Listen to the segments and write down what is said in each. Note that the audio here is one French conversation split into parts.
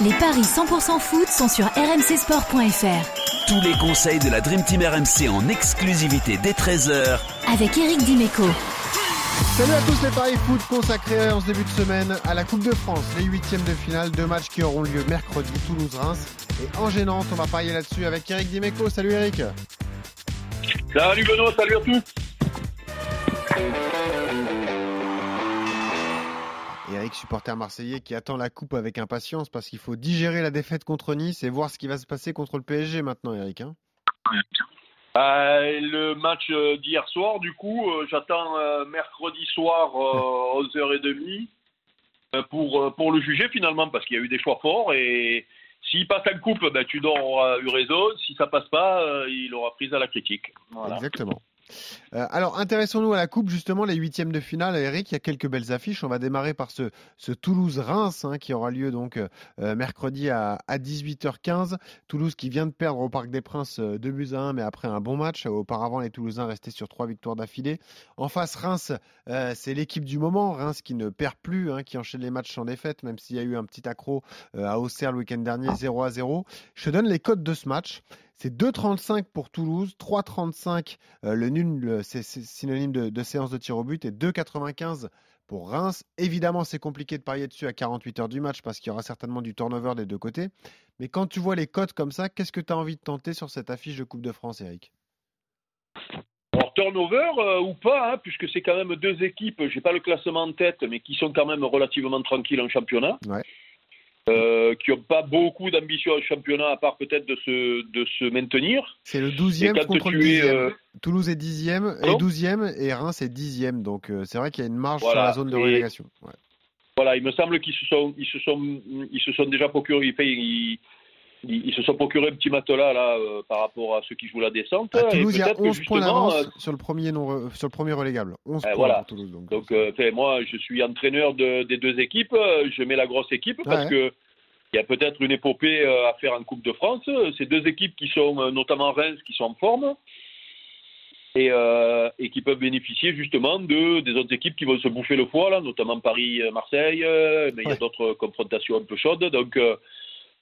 Les paris 100% foot sont sur rmcsport.fr. Tous les conseils de la Dream Team RMC en exclusivité dès 13h Avec Eric Dimeco. Salut à tous les paris foot consacrés en ce début de semaine à la Coupe de France, les huitièmes de finale, deux matchs qui auront lieu mercredi, Toulouse-Reims et Angers-Nantes. On va parier là-dessus avec Eric Dimeco. Salut Eric. Salut Benoît, salut à tous. Eric, supporter marseillais qui attend la coupe avec impatience parce qu'il faut digérer la défaite contre Nice et voir ce qui va se passer contre le PSG maintenant, Eric. Hein euh, le match euh, d'hier soir, du coup, euh, j'attends mercredi soir 11h30 pour, pour le juger finalement parce qu'il y a eu des choix forts et s'il passe la coupe, ben, tu auras eu raison. Si ça passe pas, il aura pris à la critique. Voilà. Exactement. Euh, alors, intéressons-nous à la Coupe, justement, les huitièmes de finale. Eric, il y a quelques belles affiches. On va démarrer par ce, Toulouse-Reims hein, qui aura lieu donc euh, mercredi à, 18h15. Toulouse qui vient de perdre au Parc des Princes 2 euh, buts à 1, mais après un bon match. Auparavant, les Toulousains restaient sur trois victoires d'affilée. En face, Reims, c'est l'équipe du moment. Reims qui ne perd plus, hein, qui enchaîne les matchs sans défaite, même s'il y a eu un petit accro à Auxerre le week-end dernier, 0 à 0. Je te donne les codes de ce match. C'est 2,35 pour Toulouse, 3,35 euh, le nul, c'est synonyme de, séance de tir au but, et 2,95 pour Reims. Évidemment, c'est compliqué de parier dessus à 48 heures du match parce qu'il y aura certainement du turnover des deux côtés. Mais quand tu vois les cotes comme ça, qu'est-ce que tu as envie de tenter sur cette affiche de Coupe de France, Eric? Alors, turnover euh, ou pas, hein, puisque c'est quand même deux équipes, j'ai pas le classement en tête, mais qui sont quand même relativement tranquilles en championnat. Ouais. Euh, qui n'ont pas beaucoup d'ambition au championnat, à part peut-être de se, de se maintenir. C'est le 12e contre le 10e. Euh, Toulouse est 10e, et 12e, et Reims est 10e. Donc euh, c'est vrai qu'il y a une marge sur la zone de relégation. Ouais. Voilà, il me semble qu'ils se sont, ils se sont, ils se sont déjà procurés. Ils, ils, se sont procurés un petit matelas là par rapport à ceux qui jouent la descente. À Toulouse, il y a 11 points d'avance sur le premier non, sur le premier relégable. 11 points voilà. pour Toulouse. Donc, donc moi, je suis entraîneur de, des deux équipes. Je mets la grosse équipe parce que il y a peut-être une épopée euh, à faire en Coupe de France. Ces deux équipes qui sont, euh, notamment Reims, qui sont en forme et, euh, et qui peuvent bénéficier justement de, des autres équipes qui vont se bouffer le foie, là, notamment Paris-Marseille, mais il y a d'autres confrontations un peu chaudes. Donc,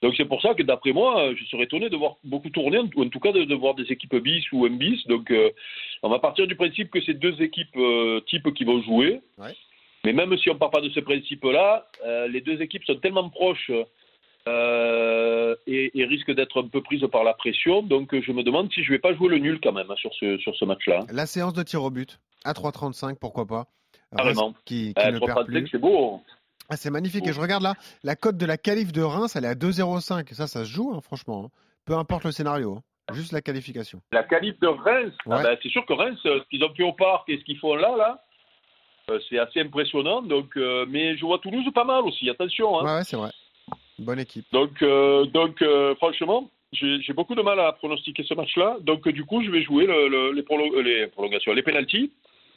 donc c'est pour ça que d'après moi, je serais étonné de voir beaucoup tourner, ou en tout cas de, voir des équipes bis ou un bis. Donc on va partir du principe que c'est deux équipes types qui vont jouer. Ouais. Mais même si on ne part pas de ce principe-là, les deux équipes sont tellement proches euh, et, et, risque d'être un peu prise par la pression. Donc je me demande si je ne vais pas jouer le nul quand même hein, sur ce, sur ce match-là. La séance de tir au but à 3,35, pourquoi pas Carrément. Qui, qui euh, ne c'est beau. Ah, c'est magnifique. Et je regarde là, la cote de la qualif de Reims, elle est à 2,05. Ça, ça se joue, hein, franchement. Hein. Peu importe le scénario. Hein. Juste la qualification. La qualif de Reims? Ah, ben, C'est sûr que Reims, ce qu'ils ont fait au parc et ce qu'ils font là, là, euh, c'est assez impressionnant. Donc, euh, mais je vois Toulouse pas mal aussi. Attention. Hein. ouais c'est vrai. Bonne équipe. Donc, euh, donc euh, franchement, j'ai beaucoup de mal à pronostiquer ce match-là. Donc, du coup, je vais jouer le, le, les, les, prolongations, les pénalties.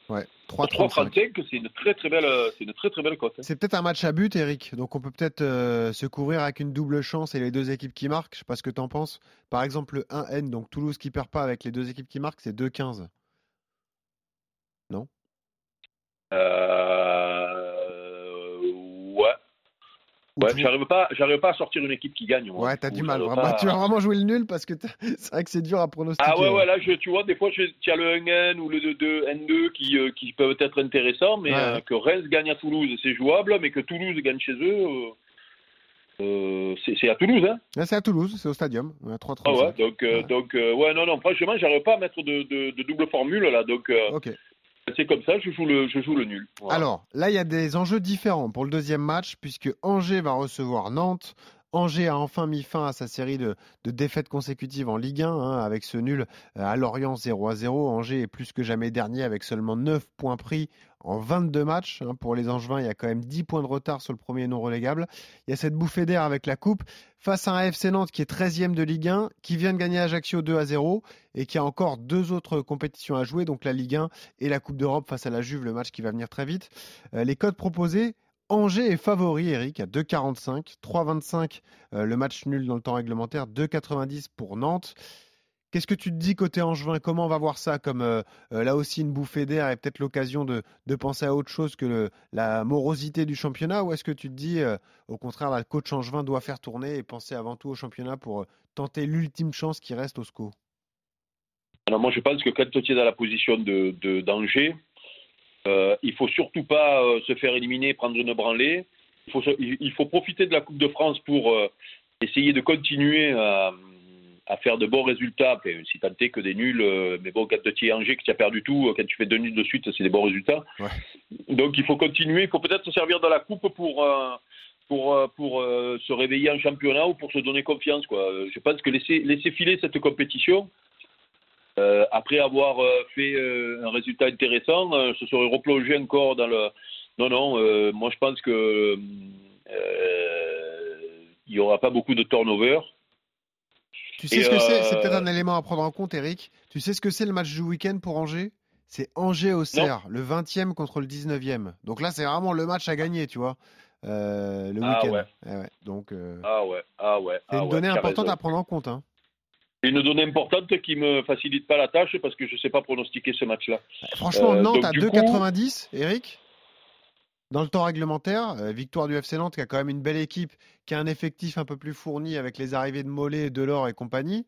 Ouais, 3-35, c'est une très très belle, c'est une très très belle cote. Hein. C'est peut-être un match à but, Eric. Donc on peut peut-être euh, se couvrir avec une double chance et les deux équipes qui marquent. Je sais pas ce que tu en penses. Par exemple, le 1N, donc Toulouse qui perd pas avec les deux équipes qui marquent, c'est 2-15. Non? Euh... Ouais, j'arrive pas, j'arrive pas à sortir une équipe qui gagne. Moi. Ouais, t'as du mal. Vraiment. Tu vas vraiment jouer le nul parce que c'est vrai que c'est dur à pronostiquer. Ah ouais, ouais, là, je, tu vois, des fois, tu as le 1N ou le 2 N2 qui, euh, qui peuvent être intéressants, mais euh, que Reims gagne à Toulouse, c'est jouable, mais que Toulouse gagne chez eux. Euh, c'est à Toulouse, hein C'est à Toulouse, c'est au stadium. A 3 Ah ouais, donc, donc ouais, non, non, franchement, j'arrive pas à mettre de, de, de, double formule là, donc. ok c'est comme ça, je joue le, je joue le nul. Alors, là, il y a des enjeux différents pour le deuxième match, puisque Angers va recevoir Nantes. Angers a enfin mis fin à sa série de, défaites consécutives en Ligue 1 hein, avec ce nul euh, à Lorient 0 à 0. Angers est plus que jamais dernier avec seulement 9 points pris en 22 matchs. Hein. Pour les Angevins, il y a quand même 10 points de retard sur le premier non relégable. Il y a cette bouffée d'air avec la Coupe face à un FC Nantes qui est 13e de Ligue 1, qui vient de gagner Ajaccio 2 à 0 et qui a encore deux autres compétitions à jouer, donc la Ligue 1 et la Coupe d'Europe face à la Juve, le match qui va venir très vite. Euh, les codes proposés Angers est favori, Eric, à 2,45. 3,25 euh, le match nul dans le temps réglementaire. 2,90 pour Nantes. Qu'est-ce que tu te dis côté Angevin? Comment on va voir ça? Comme euh, euh, là aussi une bouffée d'air et peut-être l'occasion de, penser à autre chose que la morosité du championnat? Ou est-ce que tu te dis, au contraire, le coach Angevin doit faire tourner et penser avant tout au championnat pour tenter l'ultime chance qui reste au SCO? Alors moi, je pense que quand tu es dans la position de d'Angers, euh, il faut surtout pas euh, se faire éliminer, prendre une branlée. Il faut, il faut profiter de la Coupe de France pour euh, essayer de continuer à, à, faire de bons résultats. si tant est que des nuls, euh, mais bon, quand tu es Angers, que tu as perdu tout, quand tu fais deux nuls de suite, c'est des bons résultats. Ouais. Donc il faut continuer. Il faut peut-être se servir de la Coupe pour pour, pour se réveiller en championnat ou pour se donner confiance. Quoi. Je pense que laisser, laisser filer cette compétition, euh, après avoir euh, fait euh, un résultat intéressant, se serait replongé encore dans le. Non, non, moi je pense que il n'y aura pas beaucoup de turnover. Tu sais ce que c'est? C'est peut-être un élément à prendre en compte, Eric. Tu sais ce que c'est le match du week-end pour Angers? C'est Angers au Serre, le 20e contre le 19e. Donc là, c'est vraiment le match à gagner, tu vois. le ah week-end. Ouais. ouais. Donc, ah ouais, ah ouais. C'est une ah donnée importante à prendre en compte. Hein une donnée importante qui me facilite pas la tâche parce que je ne sais pas pronostiquer ce match-là. Franchement, euh, Nantes à 2,90, Eric dans le temps réglementaire, euh, victoire du FC Nantes qui a quand même une belle équipe, qui a un effectif un peu plus fourni avec les arrivées de Mollet, Delors et compagnie.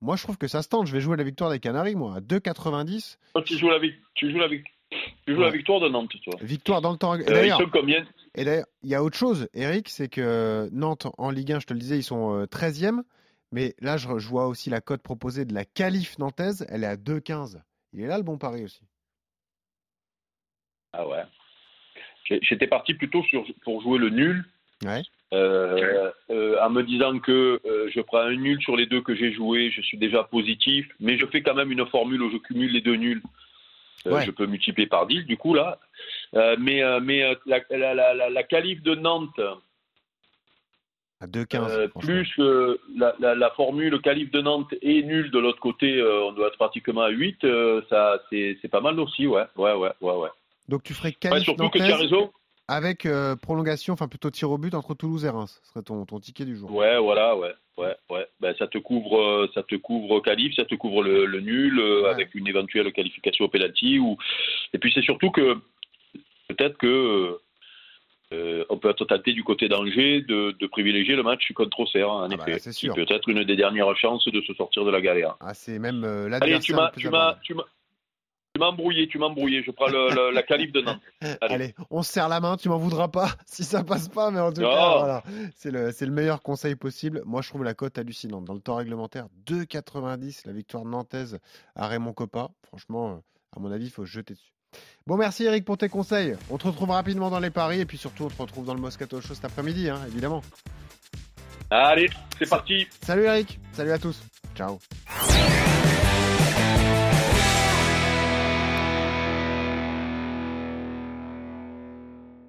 Moi, je trouve que ça se tente. Je vais jouer la victoire des Canaries, moi, à 2,90. Tu joues la, tu joues la, tu joues la victoire de Nantes, toi. Victoire dans le temps réglementaire. Euh, et d'ailleurs, il y a autre chose, Eric, c'est que Nantes, en Ligue 1, je te le disais, ils sont 13e. Mais là, je, vois aussi la cote proposée de la qualif nantaise, elle est à 2,15. Il est là le bon pari aussi. Ah ouais. J'étais parti plutôt sur, pour jouer le nul. Ouais. Euh, euh, en me disant que euh, je prends un nul sur les deux que j'ai joués, je suis déjà positif, mais je fais quand même une formule où je cumule les deux nuls. Je peux multiplier par 10 du coup là. mais mais la, la, la, la, qualif de Nantes, à 2,15. Euh, plus euh, la, la, la, formule calife de Nantes est nulle de l'autre côté, euh, on doit être pratiquement à 8, ça c'est pas mal aussi, ouais, ouais, ouais, ouais, ouais. Donc tu ferais qualif surtout que tu as raison. Avec prolongation, enfin plutôt tir au but entre Toulouse et Reims, ce serait ton, ton ticket du jour. Ouais, voilà, ouais, ouais, ouais. Ben, ça te couvre, ça te couvre qualif, ça te couvre le, le nul avec une éventuelle qualification au penalty. Ou... Et puis c'est surtout que peut-être que euh, on peut être tenté du côté d'Angers de, de, privilégier le match contre Auxerre, en ah bah, effet. c'est peut-être une des dernières chances de se sortir de la galère. Ah, c'est même euh, Allez, tu m'as, tu m'as, tu m'as embrouillé, tu m'as embrouillé. Je prends le, la calife de Nantes. Allez. on se serre la main, tu m'en voudras pas si ça passe pas, mais en tout cas, voilà. c'est le, c'est le meilleur conseil possible. Moi, je trouve la cote hallucinante. Dans le temps réglementaire, 2,90 la victoire nantaise à Raymond Coppa. Franchement, euh, à mon avis, il faut se jeter dessus. Bon, merci Eric pour tes conseils. On te retrouve rapidement dans les paris et puis surtout, on te retrouve dans le Moscato Show cet après-midi, hein, évidemment. Allez, c'est parti. Salut Eric, salut à tous. Ciao.